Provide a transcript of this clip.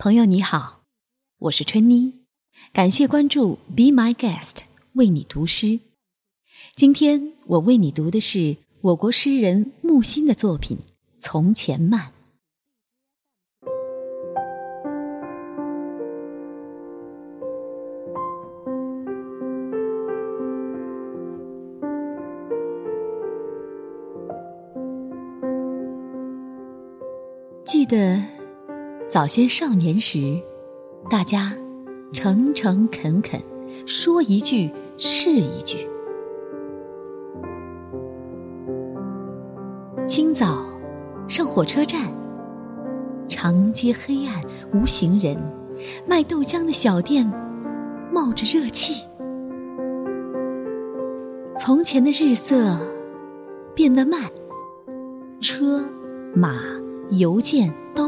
朋友你好，我是春妮，感谢关注 Be My Guest，为你读诗。今天我为你读的是我国诗人木心的作品《从前慢》。记得。早先少年时，大家诚诚恳恳，说一句是一句。清早上火车站，长街黑暗无行人，卖豆浆的小店冒着热气。从前的日色变得慢，车马邮件都。